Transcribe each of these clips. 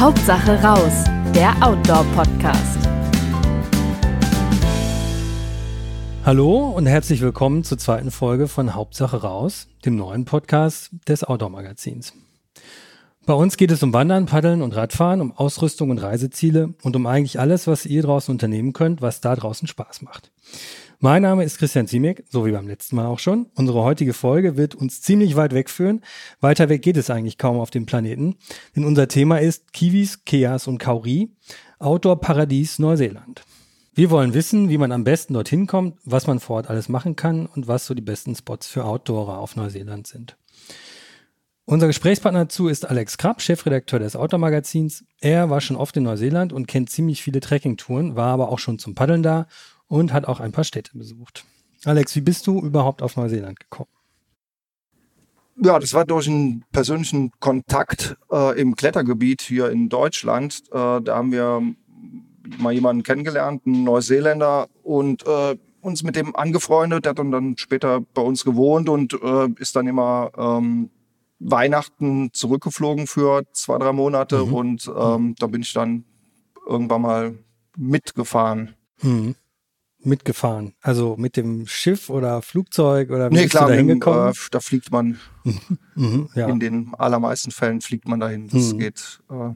Hauptsache raus, der Outdoor-Podcast. Hallo und herzlich willkommen zur zweiten Folge von Hauptsache raus, dem neuen Podcast des Outdoor-Magazins. Bei uns geht es um Wandern, Paddeln und Radfahren, um Ausrüstung und Reiseziele und um eigentlich alles, was ihr draußen unternehmen könnt, was da draußen Spaß macht. Mein Name ist Christian Ziemek, so wie beim letzten Mal auch schon. Unsere heutige Folge wird uns ziemlich weit wegführen. Weiter weg geht es eigentlich kaum auf dem Planeten, denn unser Thema ist Kiwis, Keas und Kauri, Outdoor-Paradies Neuseeland. Wir wollen wissen, wie man am besten dorthin kommt, was man vor Ort alles machen kann und was so die besten Spots für Outdoorer auf Neuseeland sind. Unser Gesprächspartner dazu ist Alex Krapp, Chefredakteur des Outdoor-Magazins. Er war schon oft in Neuseeland und kennt ziemlich viele Trekkingtouren, war aber auch schon zum Paddeln da und hat auch ein paar Städte besucht. Alex, wie bist du überhaupt auf Neuseeland gekommen? Ja, das war durch einen persönlichen Kontakt äh, im Klettergebiet hier in Deutschland. Äh, da haben wir mal jemanden kennengelernt, einen Neuseeländer, und äh, uns mit dem angefreundet. Der hat dann später bei uns gewohnt und äh, ist dann immer ähm, Weihnachten zurückgeflogen für zwei, drei Monate. Mhm. Und ähm, da bin ich dann irgendwann mal mitgefahren. Mhm mitgefahren? Also mit dem Schiff oder Flugzeug oder wie nee, bist klar, du da hingekommen? Äh, da fliegt man. mhm, ja. In den allermeisten Fällen fliegt man dahin. Das mhm. geht äh,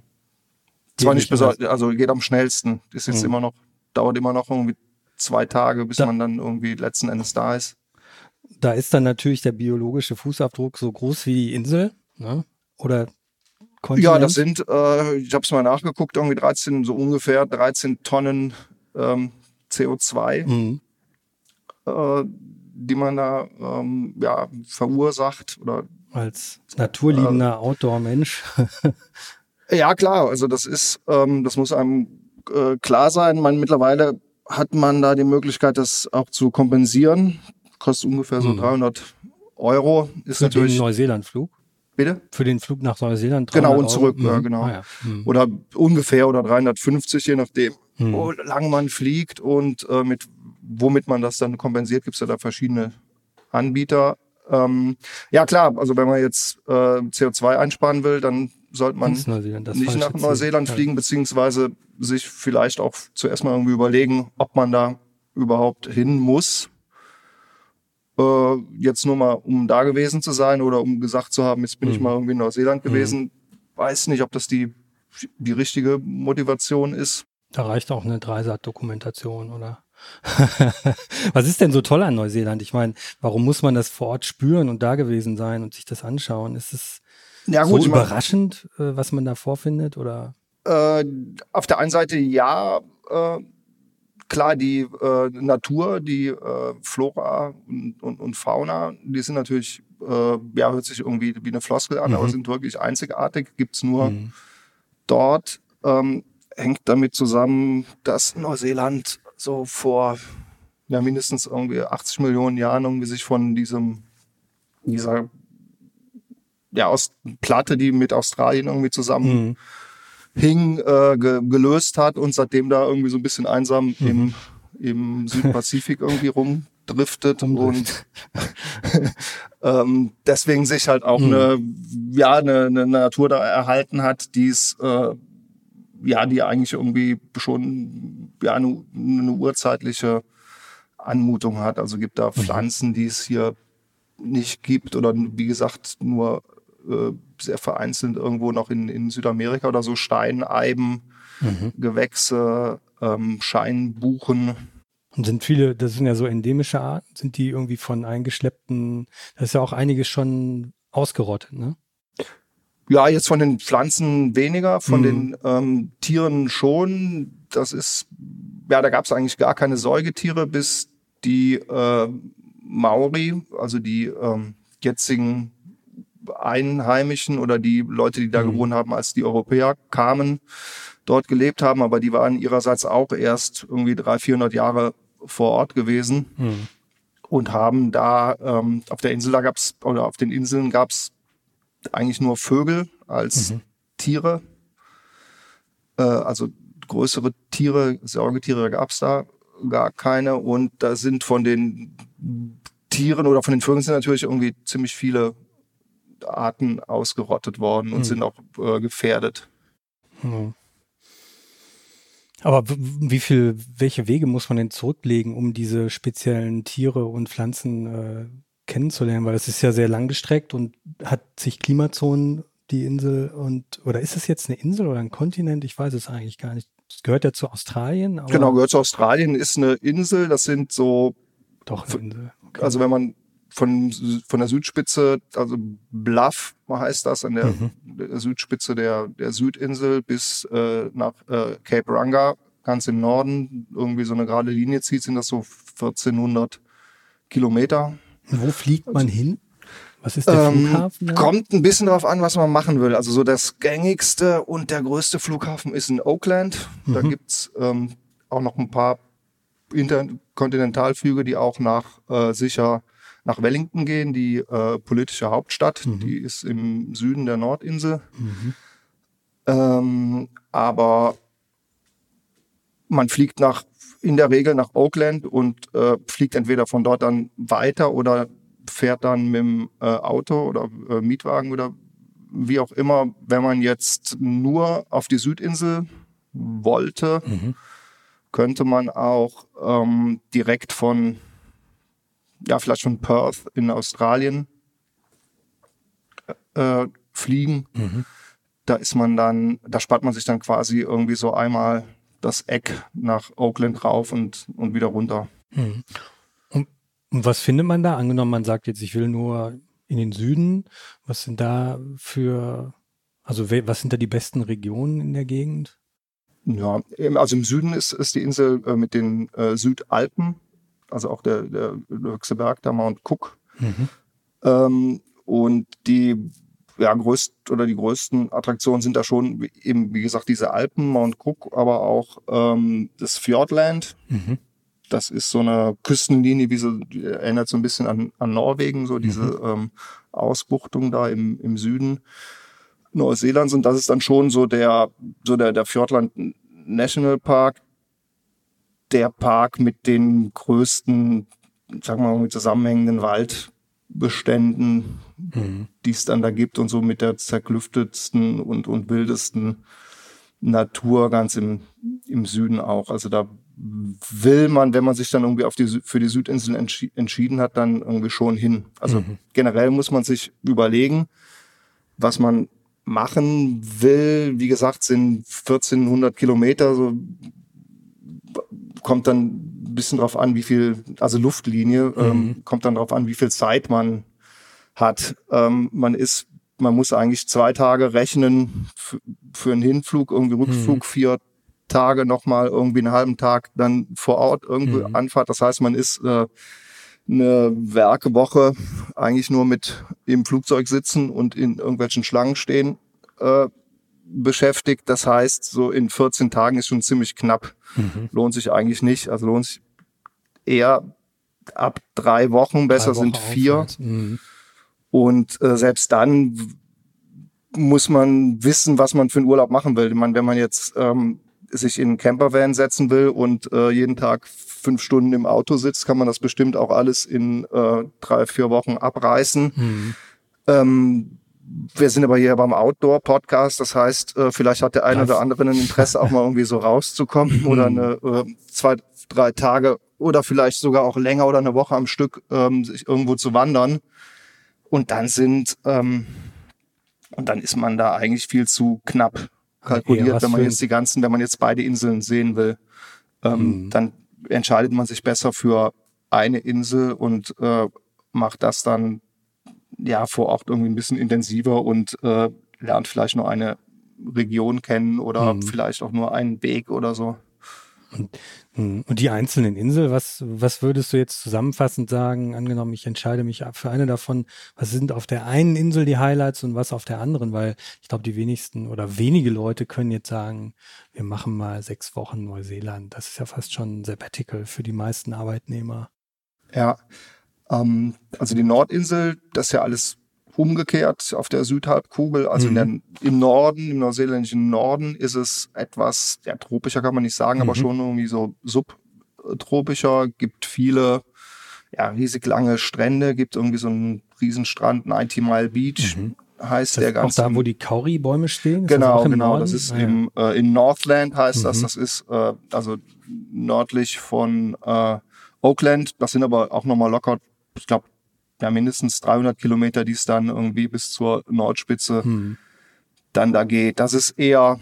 zwar nicht besonders, also geht am schnellsten. Ist jetzt mhm. immer noch, dauert immer noch irgendwie zwei Tage, bis da, man dann irgendwie letzten Endes da ist. Da ist dann natürlich der biologische Fußabdruck so groß wie die Insel, ne? Oder Kontinent? Ja, das sind, äh, ich habe es mal nachgeguckt, irgendwie 13, so ungefähr 13 Tonnen ähm, CO2, mhm. äh, die man da ähm, ja, verursacht. Oder, Als naturliebender äh, Outdoor-Mensch. ja, klar, also das ist, ähm, das muss einem äh, klar sein. Man, mittlerweile hat man da die Möglichkeit, das auch zu kompensieren. Kostet ungefähr so mhm. 300 Euro. Ist Für natürlich den Neuseeland-Flug? Bitte? Für den Flug nach Neuseeland? Genau, und zurück, Euro. ja, mhm. genau. Ah, ja. Mhm. Oder ungefähr oder 350, je nachdem hm. wo lang man fliegt und äh, mit womit man das dann kompensiert, gibt es ja da verschiedene Anbieter. Ähm, ja klar, also wenn man jetzt äh, CO2 einsparen will, dann sollte man nicht nach Neuseeland Ziel. fliegen, beziehungsweise sich vielleicht auch zuerst mal irgendwie überlegen, ob man da überhaupt hin muss. Äh, jetzt nur mal, um da gewesen zu sein oder um gesagt zu haben, jetzt bin hm. ich mal irgendwie in Neuseeland gewesen. Hm. Weiß nicht, ob das die, die richtige Motivation ist. Da reicht auch eine Dreisat-Dokumentation, oder? Was ist denn so toll an Neuseeland? Ich meine, warum muss man das vor Ort spüren und da gewesen sein und sich das anschauen? Ist es ja, gut, so überraschend, meine, was man da vorfindet? Oder? Äh, auf der einen Seite ja, äh, klar, die äh, Natur, die äh, Flora und, und, und, Fauna, die sind natürlich, äh, ja, hört sich irgendwie wie eine Floskel an, mhm. aber sind wirklich einzigartig, gibt es nur mhm. dort. Ähm, hängt damit zusammen, dass Neuseeland so vor ja, mindestens irgendwie 80 Millionen Jahren irgendwie sich von diesem, dieser ja, aus Platte, die mit Australien irgendwie zusammen mhm. hing, äh, ge gelöst hat und seitdem da irgendwie so ein bisschen einsam mhm. im, im Südpazifik irgendwie rumdriftet und ähm, deswegen sich halt auch mhm. eine, ja, eine, eine Natur da erhalten hat, die es äh, ja, die eigentlich irgendwie schon ja, eine, eine urzeitliche Anmutung hat. Also gibt da mhm. Pflanzen, die es hier nicht gibt oder wie gesagt nur äh, sehr vereinzelt irgendwo noch in, in Südamerika oder so Steineiben, mhm. Gewächse, ähm, Scheinbuchen. Und sind viele, das sind ja so endemische Arten, sind die irgendwie von eingeschleppten, da ist ja auch einiges schon ausgerottet, ne? Ja, jetzt von den Pflanzen weniger, von mhm. den ähm, Tieren schon. Das ist, ja, da gab es eigentlich gar keine Säugetiere, bis die äh, Maori, also die ähm, jetzigen Einheimischen oder die Leute, die da mhm. gewohnt haben, als die Europäer kamen, dort gelebt haben, aber die waren ihrerseits auch erst irgendwie 300, 400 Jahre vor Ort gewesen mhm. und haben da ähm, auf der Insel, da gab's oder auf den Inseln gab's eigentlich nur Vögel als mhm. Tiere. Äh, also größere Tiere, Säugetiere gab es da gar keine. Und da sind von den Tieren oder von den Vögeln sind natürlich irgendwie ziemlich viele Arten ausgerottet worden und mhm. sind auch äh, gefährdet. Mhm. Aber wie viel, welche Wege muss man denn zurücklegen, um diese speziellen Tiere und Pflanzen äh, kennenzulernen? Weil es ist ja sehr langgestreckt und hat sich Klimazonen die Insel und oder ist es jetzt eine Insel oder ein Kontinent? Ich weiß es eigentlich gar nicht. Es gehört ja zu Australien. genau, gehört zu Australien, ist eine Insel. Das sind so. Doch eine Insel. Okay. Also wenn man von, von der Südspitze, also Bluff heißt das, an der, mhm. Südspitze der, der Südinsel bis äh, nach äh, Cape Ranga, ganz im Norden, irgendwie so eine gerade Linie zieht, sind das so 1400 Kilometer. Wo fliegt man hin? Was ist der ähm, Flughafen? Da? Kommt ein bisschen darauf an, was man machen will. Also so das gängigste und der größte Flughafen ist in Oakland. Mhm. Da gibt's ähm, auch noch ein paar Interkontinentalflüge, die auch nach äh, sicher nach Wellington gehen, die äh, politische Hauptstadt. Mhm. Die ist im Süden der Nordinsel. Mhm. Ähm, aber man fliegt nach, in der Regel nach Oakland und äh, fliegt entweder von dort dann weiter oder fährt dann mit dem äh, Auto oder äh, Mietwagen oder wie auch immer. Wenn man jetzt nur auf die Südinsel wollte, mhm. könnte man auch ähm, direkt von ja, vielleicht von Perth in Australien äh, fliegen. Mhm. Da ist man dann, da spart man sich dann quasi irgendwie so einmal das Eck nach Oakland rauf und, und wieder runter. Mhm. Und, und was findet man da? Angenommen, man sagt jetzt, ich will nur in den Süden. Was sind da für, also was sind da die besten Regionen in der Gegend? Ja, also im Süden ist, ist die Insel äh, mit den äh, Südalpen also auch der, der höchste Berg, der Mount Cook. Mhm. Ähm, und die ja, größt, oder die größten Attraktionen sind da schon eben, wie gesagt, diese Alpen, Mount Cook, aber auch ähm, das Fjordland. Mhm. Das ist so eine Küstenlinie, wie so, erinnert so ein bisschen an, an Norwegen, so diese mhm. ähm, Ausbuchtung da im, im Süden Neuseelands. Und das ist dann schon so der, so der, der Fjordland National Park, der Park mit den größten, sagen wir mal, mit zusammenhängenden Waldbeständen, mhm. die es dann da gibt und so mit der zerklüftetsten und, und wildesten Natur ganz im, im Süden auch. Also da will man, wenn man sich dann irgendwie auf die, für die Südinseln entschi entschieden hat, dann irgendwie schon hin. Also mhm. generell muss man sich überlegen, was man machen will. Wie gesagt, sind 1400 Kilometer, so kommt dann ein bisschen drauf an, wie viel, also Luftlinie, ähm, mhm. ähm, kommt dann drauf an, wie viel Zeit man hat. Ähm, man ist, man muss eigentlich zwei Tage rechnen für einen Hinflug, irgendwie Rückflug, mhm. vier Tage nochmal irgendwie einen halben Tag dann vor Ort irgendwie mhm. Anfahrt. Das heißt, man ist äh, eine Werkewoche eigentlich nur mit im Flugzeug sitzen und in irgendwelchen Schlangen stehen äh, beschäftigt. Das heißt, so in 14 Tagen ist schon ziemlich knapp. Mhm. Lohnt sich eigentlich nicht. Also lohnt sich eher ab drei Wochen. Besser drei Wochen sind vier. Mhm. Und äh, selbst dann muss man wissen, was man für einen Urlaub machen will. Ich meine, wenn man jetzt ähm, sich in einen Campervan setzen will und äh, jeden Tag fünf Stunden im Auto sitzt, kann man das bestimmt auch alles in äh, drei, vier Wochen abreißen. Mhm. Ähm, wir sind aber hier beim Outdoor-Podcast, das heißt, äh, vielleicht hat der eine oder andere ein Interesse, auch mal irgendwie so rauszukommen oder eine äh, zwei, drei Tage oder vielleicht sogar auch länger oder eine Woche am Stück ähm, sich irgendwo zu wandern. Und dann sind ähm, und dann ist man da eigentlich viel zu knapp kalkuliert, wenn man jetzt die ganzen, wenn man jetzt beide Inseln sehen will, ähm, mhm. dann entscheidet man sich besser für eine Insel und äh, macht das dann ja vor Ort irgendwie ein bisschen intensiver und äh, lernt vielleicht nur eine Region kennen oder mhm. vielleicht auch nur einen Weg oder so. Und, hm, und die einzelnen Inseln, was, was würdest du jetzt zusammenfassend sagen? Angenommen, ich entscheide mich für eine davon. Was sind auf der einen Insel die Highlights und was auf der anderen? Weil ich glaube, die wenigsten oder wenige Leute können jetzt sagen, wir machen mal sechs Wochen Neuseeland. Das ist ja fast schon ein Sabbatical für die meisten Arbeitnehmer. Ja, ähm, also die Nordinsel, das ist ja alles umgekehrt auf der Südhalbkugel. Also mhm. der, im Norden, im neuseeländischen Norden ist es etwas, ja, tropischer kann man nicht sagen, mhm. aber schon irgendwie so subtropischer. Gibt viele, ja, riesig lange Strände, gibt irgendwie so einen Riesenstrand, 90 Mile Beach. Mhm. heißt das der ganz. Auch da, wo die Kauri-Bäume stehen? Ist genau, das genau. Norden? Das ist ah, im, äh, in Northland heißt mhm. das. Das ist äh, also nördlich von äh, Oakland. Das sind aber auch nochmal locker, ich glaube, ja, mindestens 300 Kilometer, die es dann irgendwie bis zur Nordspitze mhm. dann da geht. Das ist eher,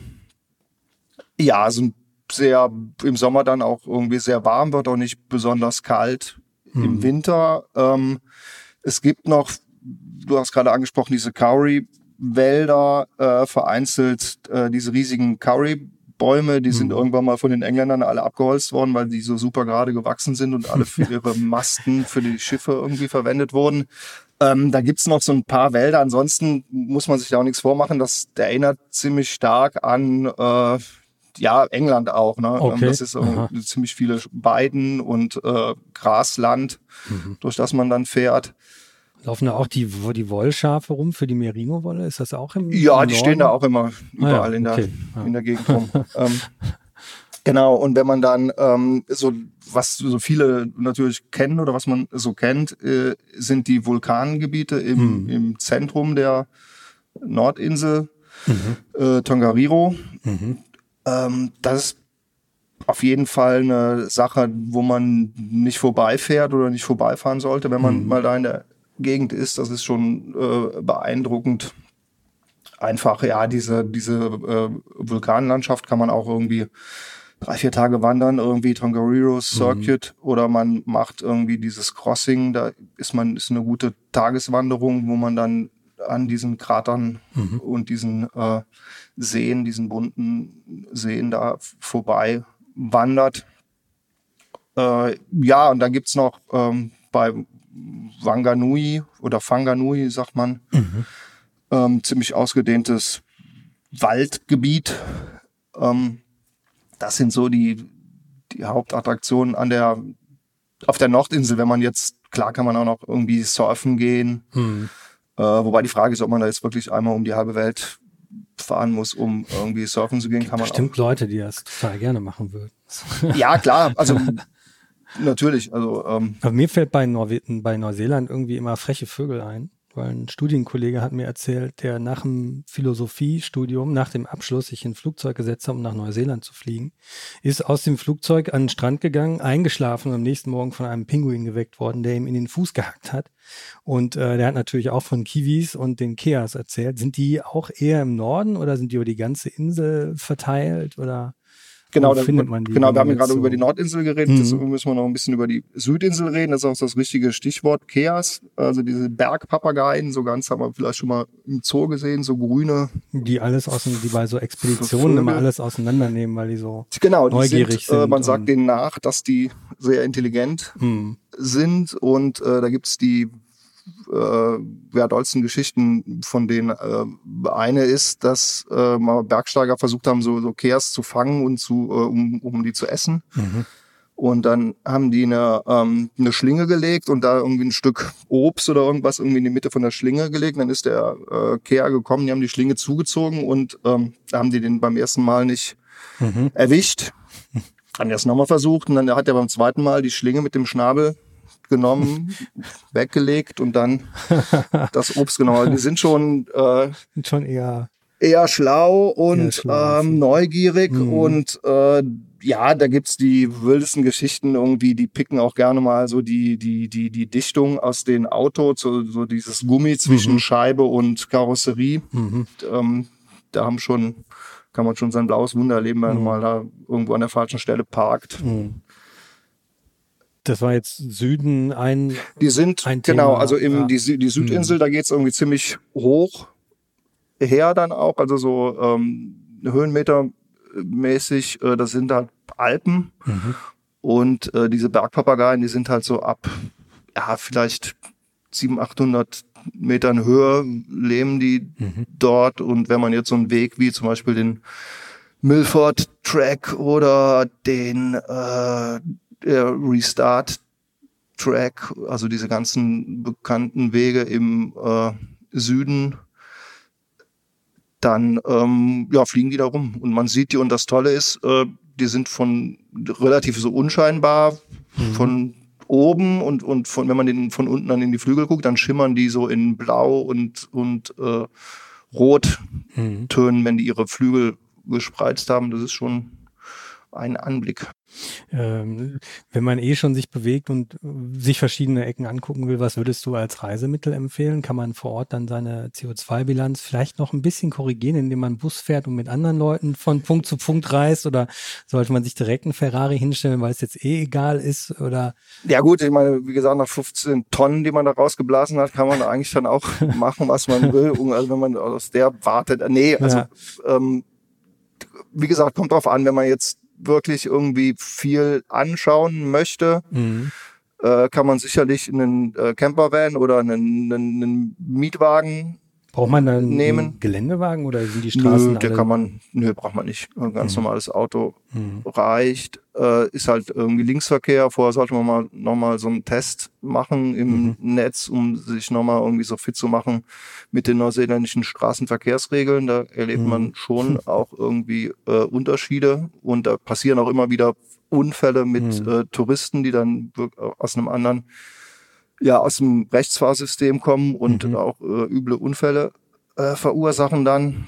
ja, so ein sehr, im Sommer dann auch irgendwie sehr warm, wird auch nicht besonders kalt. Mhm. Im Winter, ähm, es gibt noch, du hast gerade angesprochen, diese Kauri-Wälder, äh, vereinzelt äh, diese riesigen Kauri Bäume, die mhm. sind irgendwann mal von den Engländern alle abgeholzt worden, weil die so super gerade gewachsen sind und alle für ihre Masten für die Schiffe irgendwie verwendet wurden. Ähm, da gibt's noch so ein paar Wälder. Ansonsten muss man sich da auch nichts vormachen. Das der erinnert ziemlich stark an äh, ja, England auch. Ne? Ähm, okay. Das ist ziemlich viele Weiden und äh, Grasland, mhm. durch das man dann fährt. Laufen da auch die, die Wollschafe rum für die Merino-Wolle? Ist das auch im Ja, im die stehen da auch immer überall ah, ja. in, der, okay. ja. in der Gegend rum. ähm, genau, und wenn man dann ähm, so, was so viele natürlich kennen oder was man so kennt, äh, sind die Vulkangebiete im, hm. im Zentrum der Nordinsel, mhm. äh, Tongariro. Mhm. Ähm, das ist auf jeden Fall eine Sache, wo man nicht vorbeifährt oder nicht vorbeifahren sollte, wenn man mhm. mal da in der Gegend ist. Das ist schon äh, beeindruckend. Einfach, ja, diese, diese äh, Vulkanlandschaft kann man auch irgendwie drei, vier Tage wandern, irgendwie Tongariro Circuit mhm. oder man macht irgendwie dieses Crossing, da ist man, ist eine gute Tageswanderung, wo man dann an diesen Kratern mhm. und diesen äh, Seen, diesen bunten Seen da vorbei wandert. Äh, ja, und dann gibt's noch ähm, bei Wanganui oder Fanganui, sagt man, mhm. ähm, ziemlich ausgedehntes Waldgebiet. Ähm, das sind so die, die Hauptattraktionen an der, auf der Nordinsel, wenn man jetzt, klar kann man auch noch irgendwie surfen gehen. Mhm. Äh, wobei die Frage ist, ob man da jetzt wirklich einmal um die halbe Welt fahren muss, um irgendwie surfen zu gehen, kann man Bestimmt auch. Leute, die das total gerne machen würden. Ja, klar. Also Natürlich, also. Ähm. Aber mir fällt bei, Norwe bei Neuseeland irgendwie immer freche Vögel ein, weil ein Studienkollege hat mir erzählt, der nach dem Philosophiestudium, nach dem Abschluss sich in ein Flugzeug gesetzt hat, um nach Neuseeland zu fliegen, ist aus dem Flugzeug an den Strand gegangen, eingeschlafen und am nächsten Morgen von einem Pinguin geweckt worden, der ihm in den Fuß gehackt hat. Und äh, der hat natürlich auch von Kiwis und den Keas erzählt. Sind die auch eher im Norden oder sind die über die ganze Insel verteilt oder? Genau, dann, findet man die, genau wir haben gerade so über die Nordinsel geredet, mhm. jetzt müssen wir noch ein bisschen über die Südinsel reden. Das ist auch das richtige Stichwort, Keas, also diese Bergpapageien, so ganz haben wir vielleicht schon mal im Zoo gesehen, so grüne. Die alles aus, die bei so Expeditionen immer alles auseinandernehmen, weil die so genau, die neugierig sind. sind äh, man sagt denen nach, dass die sehr intelligent mhm. sind und äh, da gibt's die äh, ja, dollsten Geschichten, von denen äh, eine ist, dass äh, mal Bergsteiger versucht haben, so, so Keas zu fangen und zu, äh, um, um die zu essen. Mhm. Und dann haben die eine, ähm, eine Schlinge gelegt und da irgendwie ein Stück Obst oder irgendwas irgendwie in die Mitte von der Schlinge gelegt. dann ist der äh, Kea gekommen, die haben die Schlinge zugezogen und ähm, da haben die den beim ersten Mal nicht mhm. erwischt. Haben die das nochmal versucht und dann hat er beim zweiten Mal die Schlinge mit dem Schnabel genommen, weggelegt und dann das Obst genommen. Also die sind schon, äh, schon eher eher schlau und eher schlau, ähm, neugierig mhm. und äh, ja, da gibt's die wildesten Geschichten irgendwie, die picken auch gerne mal so die, die, die, die Dichtung aus den Autos, so, so dieses Gummi zwischen mhm. Scheibe und Karosserie. Mhm. Ähm, da haben schon, kann man schon sein blaues Wunder erleben, wenn man mhm. mal da irgendwo an der falschen Stelle parkt. Das war jetzt Süden ein. Die sind, ein genau, Thema. also im, ja. die, die Südinsel, hm. da geht's irgendwie ziemlich hoch her dann auch, also so ähm, höhenmetermäßig, äh, das sind halt Alpen. Mhm. Und äh, diese Bergpapageien, die sind halt so ab, ja, vielleicht 700, 800 Metern Höhe leben die mhm. dort. Und wenn man jetzt so einen Weg wie zum Beispiel den Milford Track oder den äh, der Restart-Track, also diese ganzen bekannten Wege im äh, Süden, dann ähm, ja, fliegen die da rum. Und man sieht die und das Tolle ist, äh, die sind von relativ so unscheinbar, mhm. von oben und, und von, wenn man den von unten dann in die Flügel guckt, dann schimmern die so in Blau und, und äh, Rottönen, mhm. wenn die ihre Flügel gespreizt haben. Das ist schon ein Anblick. Ähm, wenn man eh schon sich bewegt und sich verschiedene Ecken angucken will, was würdest du als Reisemittel empfehlen? Kann man vor Ort dann seine CO2-Bilanz vielleicht noch ein bisschen korrigieren, indem man Bus fährt und mit anderen Leuten von Punkt zu Punkt reist? Oder sollte man sich direkt einen Ferrari hinstellen, weil es jetzt eh egal ist? Oder? Ja gut, ich meine, wie gesagt, nach 15 Tonnen, die man da rausgeblasen hat, kann man eigentlich dann auch machen, was man will. Also wenn man aus der wartet. Nee, also ja. ähm, wie gesagt, kommt drauf an, wenn man jetzt wirklich irgendwie viel anschauen möchte, mhm. äh, kann man sicherlich einen äh, Campervan oder einen, einen, einen Mietwagen Braucht man dann nehmen. einen Geländewagen oder sind die Straßen? Nö, der kann man, nö, braucht man nicht. Ein ganz mhm. normales Auto mhm. reicht. Äh, ist halt irgendwie Linksverkehr. Vorher sollte man mal nochmal so einen Test machen im mhm. Netz, um sich nochmal irgendwie so fit zu machen mit den neuseeländischen Straßenverkehrsregeln. Da erlebt mhm. man schon auch irgendwie äh, Unterschiede und da passieren auch immer wieder Unfälle mit mhm. äh, Touristen, die dann aus einem anderen ja aus dem Rechtsfahrsystem kommen und mhm. auch äh, üble Unfälle äh, verursachen dann.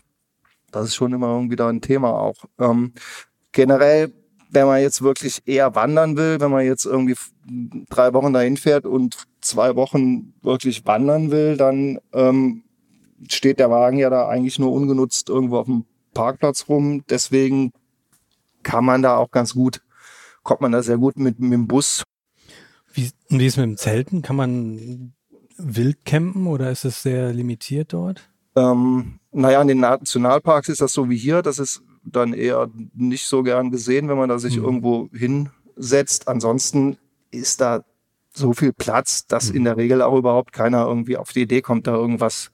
Das ist schon immer irgendwie da ein Thema auch. Ähm, generell, wenn man jetzt wirklich eher wandern will, wenn man jetzt irgendwie drei Wochen dahin fährt und zwei Wochen wirklich wandern will, dann ähm, steht der Wagen ja da eigentlich nur ungenutzt irgendwo auf dem Parkplatz rum. Deswegen kann man da auch ganz gut, kommt man da sehr gut mit, mit dem Bus wie, wie ist mit dem Zelten? Kann man wild campen oder ist es sehr limitiert dort? Ähm, naja, in den Nationalparks ist das so wie hier. Das ist dann eher nicht so gern gesehen, wenn man da sich mhm. irgendwo hinsetzt. Ansonsten ist da so viel Platz, dass mhm. in der Regel auch überhaupt keiner irgendwie auf die Idee kommt, da irgendwas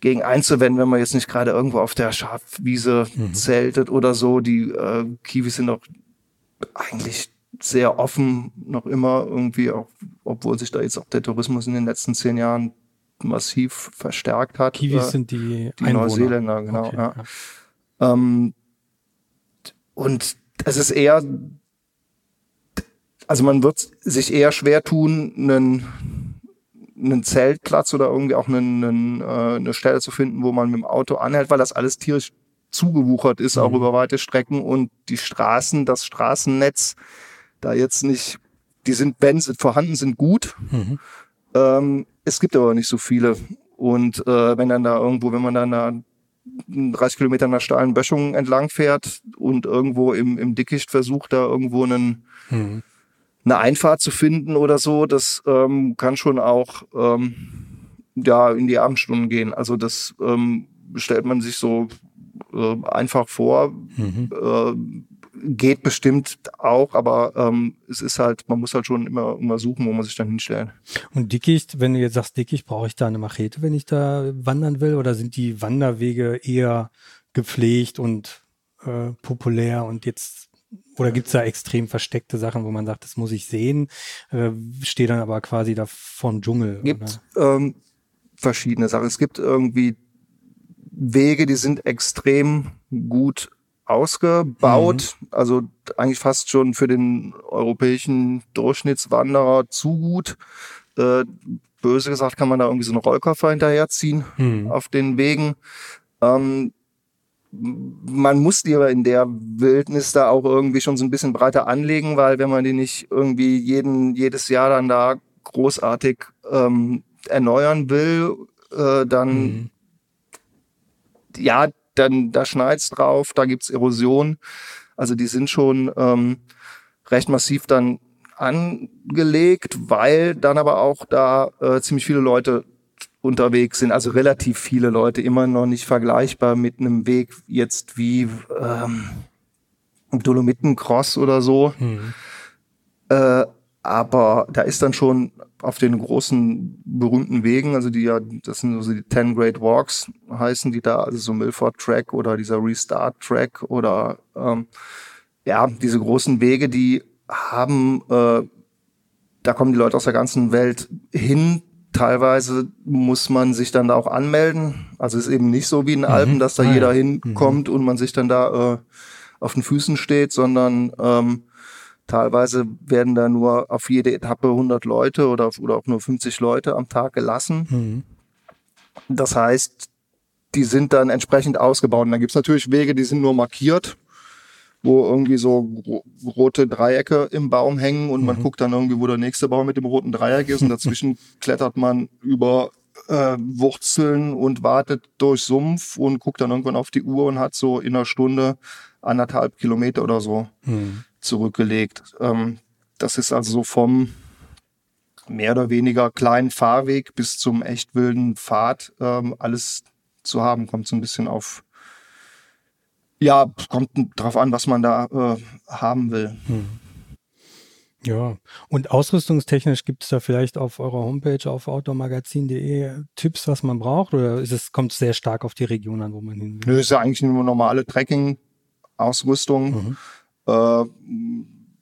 gegen einzuwenden, wenn man jetzt nicht gerade irgendwo auf der Schafwiese mhm. zeltet oder so. Die äh, Kiwis sind doch eigentlich sehr offen noch immer irgendwie, auch, obwohl sich da jetzt auch der Tourismus in den letzten zehn Jahren massiv verstärkt hat. Kiwis äh, sind die, die Neuseeländer, genau. Okay, ja. ja. Ähm, und es ist eher, also man wird sich eher schwer tun, einen, einen Zeltplatz oder irgendwie auch einen, einen, äh, eine Stelle zu finden, wo man mit dem Auto anhält, weil das alles tierisch zugewuchert ist, mhm. auch über weite Strecken und die Straßen, das Straßennetz da jetzt nicht, die sind, wenn sie vorhanden sind, gut. Mhm. Ähm, es gibt aber nicht so viele. Und äh, wenn dann da irgendwo, wenn man dann da 30 Kilometer nach steilen Böschungen entlang fährt und irgendwo im, im Dickicht versucht, da irgendwo einen, mhm. eine Einfahrt zu finden oder so, das ähm, kann schon auch ähm, ja, in die Abendstunden gehen. Also das ähm, stellt man sich so äh, einfach vor. Mhm. Äh, geht bestimmt auch, aber ähm, es ist halt, man muss halt schon immer, immer suchen, wo man sich dann hinstellen. Und Dickicht, wenn du jetzt sagst Dickicht, brauche ich da eine Machete, wenn ich da wandern will? Oder sind die Wanderwege eher gepflegt und äh, populär und jetzt oder gibt's da extrem versteckte Sachen, wo man sagt, das muss ich sehen, äh, stehe dann aber quasi da vom Dschungel? Gibt ähm, verschiedene Sachen. Es gibt irgendwie Wege, die sind extrem gut ausgebaut, mhm. also eigentlich fast schon für den europäischen Durchschnittswanderer zu gut. Äh, böse gesagt kann man da irgendwie so einen Rollkoffer hinterherziehen mhm. auf den Wegen. Ähm, man muss die aber in der Wildnis da auch irgendwie schon so ein bisschen breiter anlegen, weil wenn man die nicht irgendwie jeden, jedes Jahr dann da großartig ähm, erneuern will, äh, dann mhm. ja, dann da schneit's drauf, da gibt's Erosion. Also die sind schon ähm, recht massiv dann angelegt, weil dann aber auch da äh, ziemlich viele Leute unterwegs sind, also relativ viele Leute, immer noch nicht vergleichbar mit einem Weg jetzt wie ähm, Dolomitencross oder so. Mhm. Äh, aber da ist dann schon auf den großen berühmten Wegen, also die ja, das sind so die Ten Great Walks, heißen die da, also so Milford Track oder dieser Restart Track oder ähm, ja, diese großen Wege, die haben, äh, da kommen die Leute aus der ganzen Welt hin. Teilweise muss man sich dann da auch anmelden. Also ist eben nicht so wie in mhm. Alpen, dass da ah, jeder ja. hinkommt mhm. und man sich dann da äh, auf den Füßen steht, sondern ähm, Teilweise werden da nur auf jede Etappe 100 Leute oder, oder auch nur 50 Leute am Tag gelassen. Mhm. Das heißt, die sind dann entsprechend ausgebaut. Und dann gibt's natürlich Wege, die sind nur markiert, wo irgendwie so ro- rote Dreiecke im Baum hängen und man guckt dann irgendwie, wo der nächste Baum mit dem roten Dreieck ist und dazwischen klettert man über äh, Wurzeln und wartet durch Sumpf und guckt dann irgendwann auf die Uhr und hat so in einer Stunde anderthalb Kilometer oder so Mhm. Zurückgelegt. Ähm, das ist also so vom mehr oder weniger kleinen Fahrweg bis zum echt wilden Pfad ähm, alles zu haben. Kommt so ein bisschen auf, ja, kommt drauf an, was man da äh, haben will. Ja, und ausrüstungstechnisch gibt es da vielleicht auf eurer Homepage auf outdoormagazin.de Tipps, was man braucht? Oder ist es, kommt es sehr stark auf die Region an, wo man hin will? Nö, ist ja eigentlich nur normale Trekking-Ausrüstung. Mhm. Äh,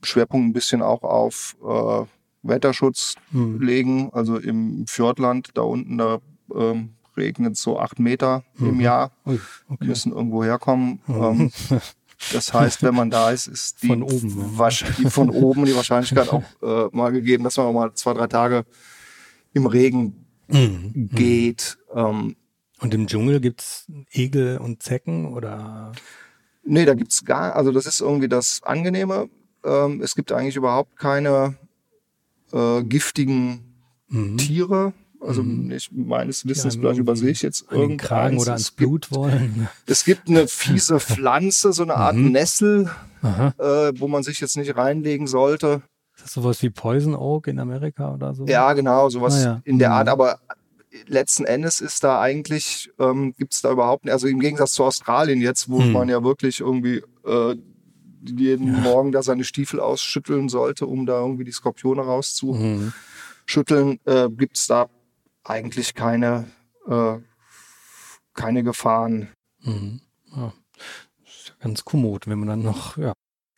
Schwerpunkt ein bisschen auch auf äh, Wetterschutz Mhm. legen. Also im Fjordland, da unten, da ähm, regnet so acht Meter im Mhm. Jahr. Ui, Wir okay. müssen irgendwo herkommen. Ähm, das heißt, wenn man da ist, ist die, Von oben, die von oben die Wahrscheinlichkeit auch äh, mal gegeben, dass man auch mal zwei, drei Tage im Regen Mhm. geht. Ähm, Und im Dschungel gibt's Egel und Zecken oder? Nee, da gibt's gar, also das ist irgendwie das Angenehme. Ähm, es gibt eigentlich überhaupt keine äh, giftigen Mhm. Tiere. Also ich meines Wissens, Ja, vielleicht übersehe ich jetzt An den Kragen oder ans es, gibt, Blut wollen? es gibt eine fiese Pflanze, so eine Art Mhm. Nessel, äh, wo man sich jetzt nicht reinlegen sollte. Ist das sowas wie Poison Oak in Amerika oder so? Ja, genau, sowas Ah, ja. in der Mhm. Art. Aber letzten Endes ist da eigentlich, ähm, gibt's da überhaupt nicht, also im Gegensatz zu Australien jetzt, wo Mhm. man ja wirklich irgendwie äh, jeden Morgen da seine Stiefel ausschütteln sollte, um da irgendwie die Skorpione rauszuschütteln, Mhm. äh, gibt's da eigentlich keine, äh, keine Gefahren. Mhm. Ja. Ist ja ganz kommod, wenn man dann noch, ja.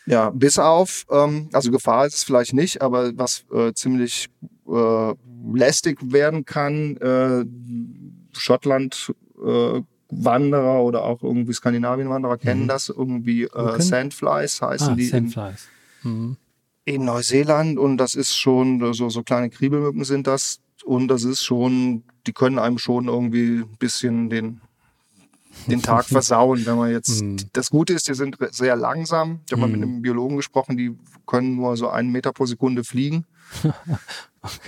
Ja, bis auf, ähm, also Gefahr ist es vielleicht nicht, aber was äh, ziemlich äh, lästig werden kann, äh, Schottland äh, Wanderer oder auch irgendwie Skandinavien-Wanderer kennen Mhm. das, irgendwie äh, Sandflies heißen Ah, die in, Sandflies. Mhm. in Neuseeland und das ist schon, so, so kleine Kriebelmücken sind das und das ist schon, die können einem schon irgendwie ein bisschen den, den Tag versauen, wenn man jetzt, Mhm. das Gute ist, die sind sehr langsam. Ich habe mal mit Mhm. einem Biologen gesprochen, die können nur so einen Meter pro Sekunde fliegen.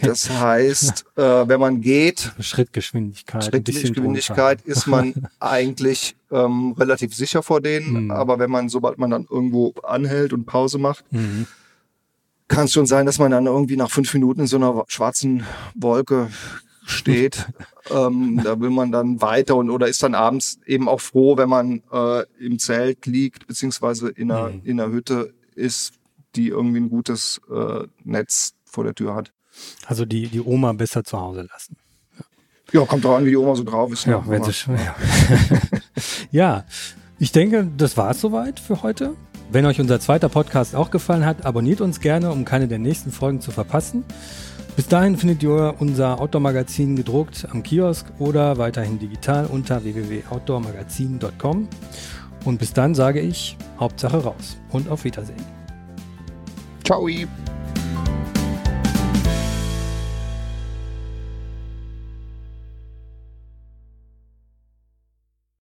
Das heißt, äh, wenn man geht, Schrittgeschwindigkeit. Schrittgeschwindigkeit ist man eigentlich ähm, relativ sicher vor denen. Mhm. Aber wenn man, sobald man dann irgendwo anhält und Pause macht. Mhm. kann es schon sein, dass man dann irgendwie nach fünf Minuten in so einer schwarzen Wolke steht. ähm, da will man dann weiter und oder ist dann abends eben auch froh, wenn man äh, im Zelt liegt, beziehungsweise in einer, Mhm. in einer Hütte ist, die irgendwie ein gutes äh, Netz vor der Tür hat. Also die, die Oma besser zu Hause lassen. Ja, kommt drauf an, wie die Oma so drauf ist. ne? Ja, wenn sie schon, ja. ja, ich denke, das war es soweit für heute. Wenn euch unser zweiter Podcast auch gefallen hat, abonniert uns gerne, um keine der nächsten Folgen zu verpassen. Bis dahin findet ihr unser Outdoor-Magazin gedruckt am Kiosk oder weiterhin digital unter www.outdoormagazin.com. Und bis dann sage ich Hauptsache raus und auf Wiedersehen. Ciao.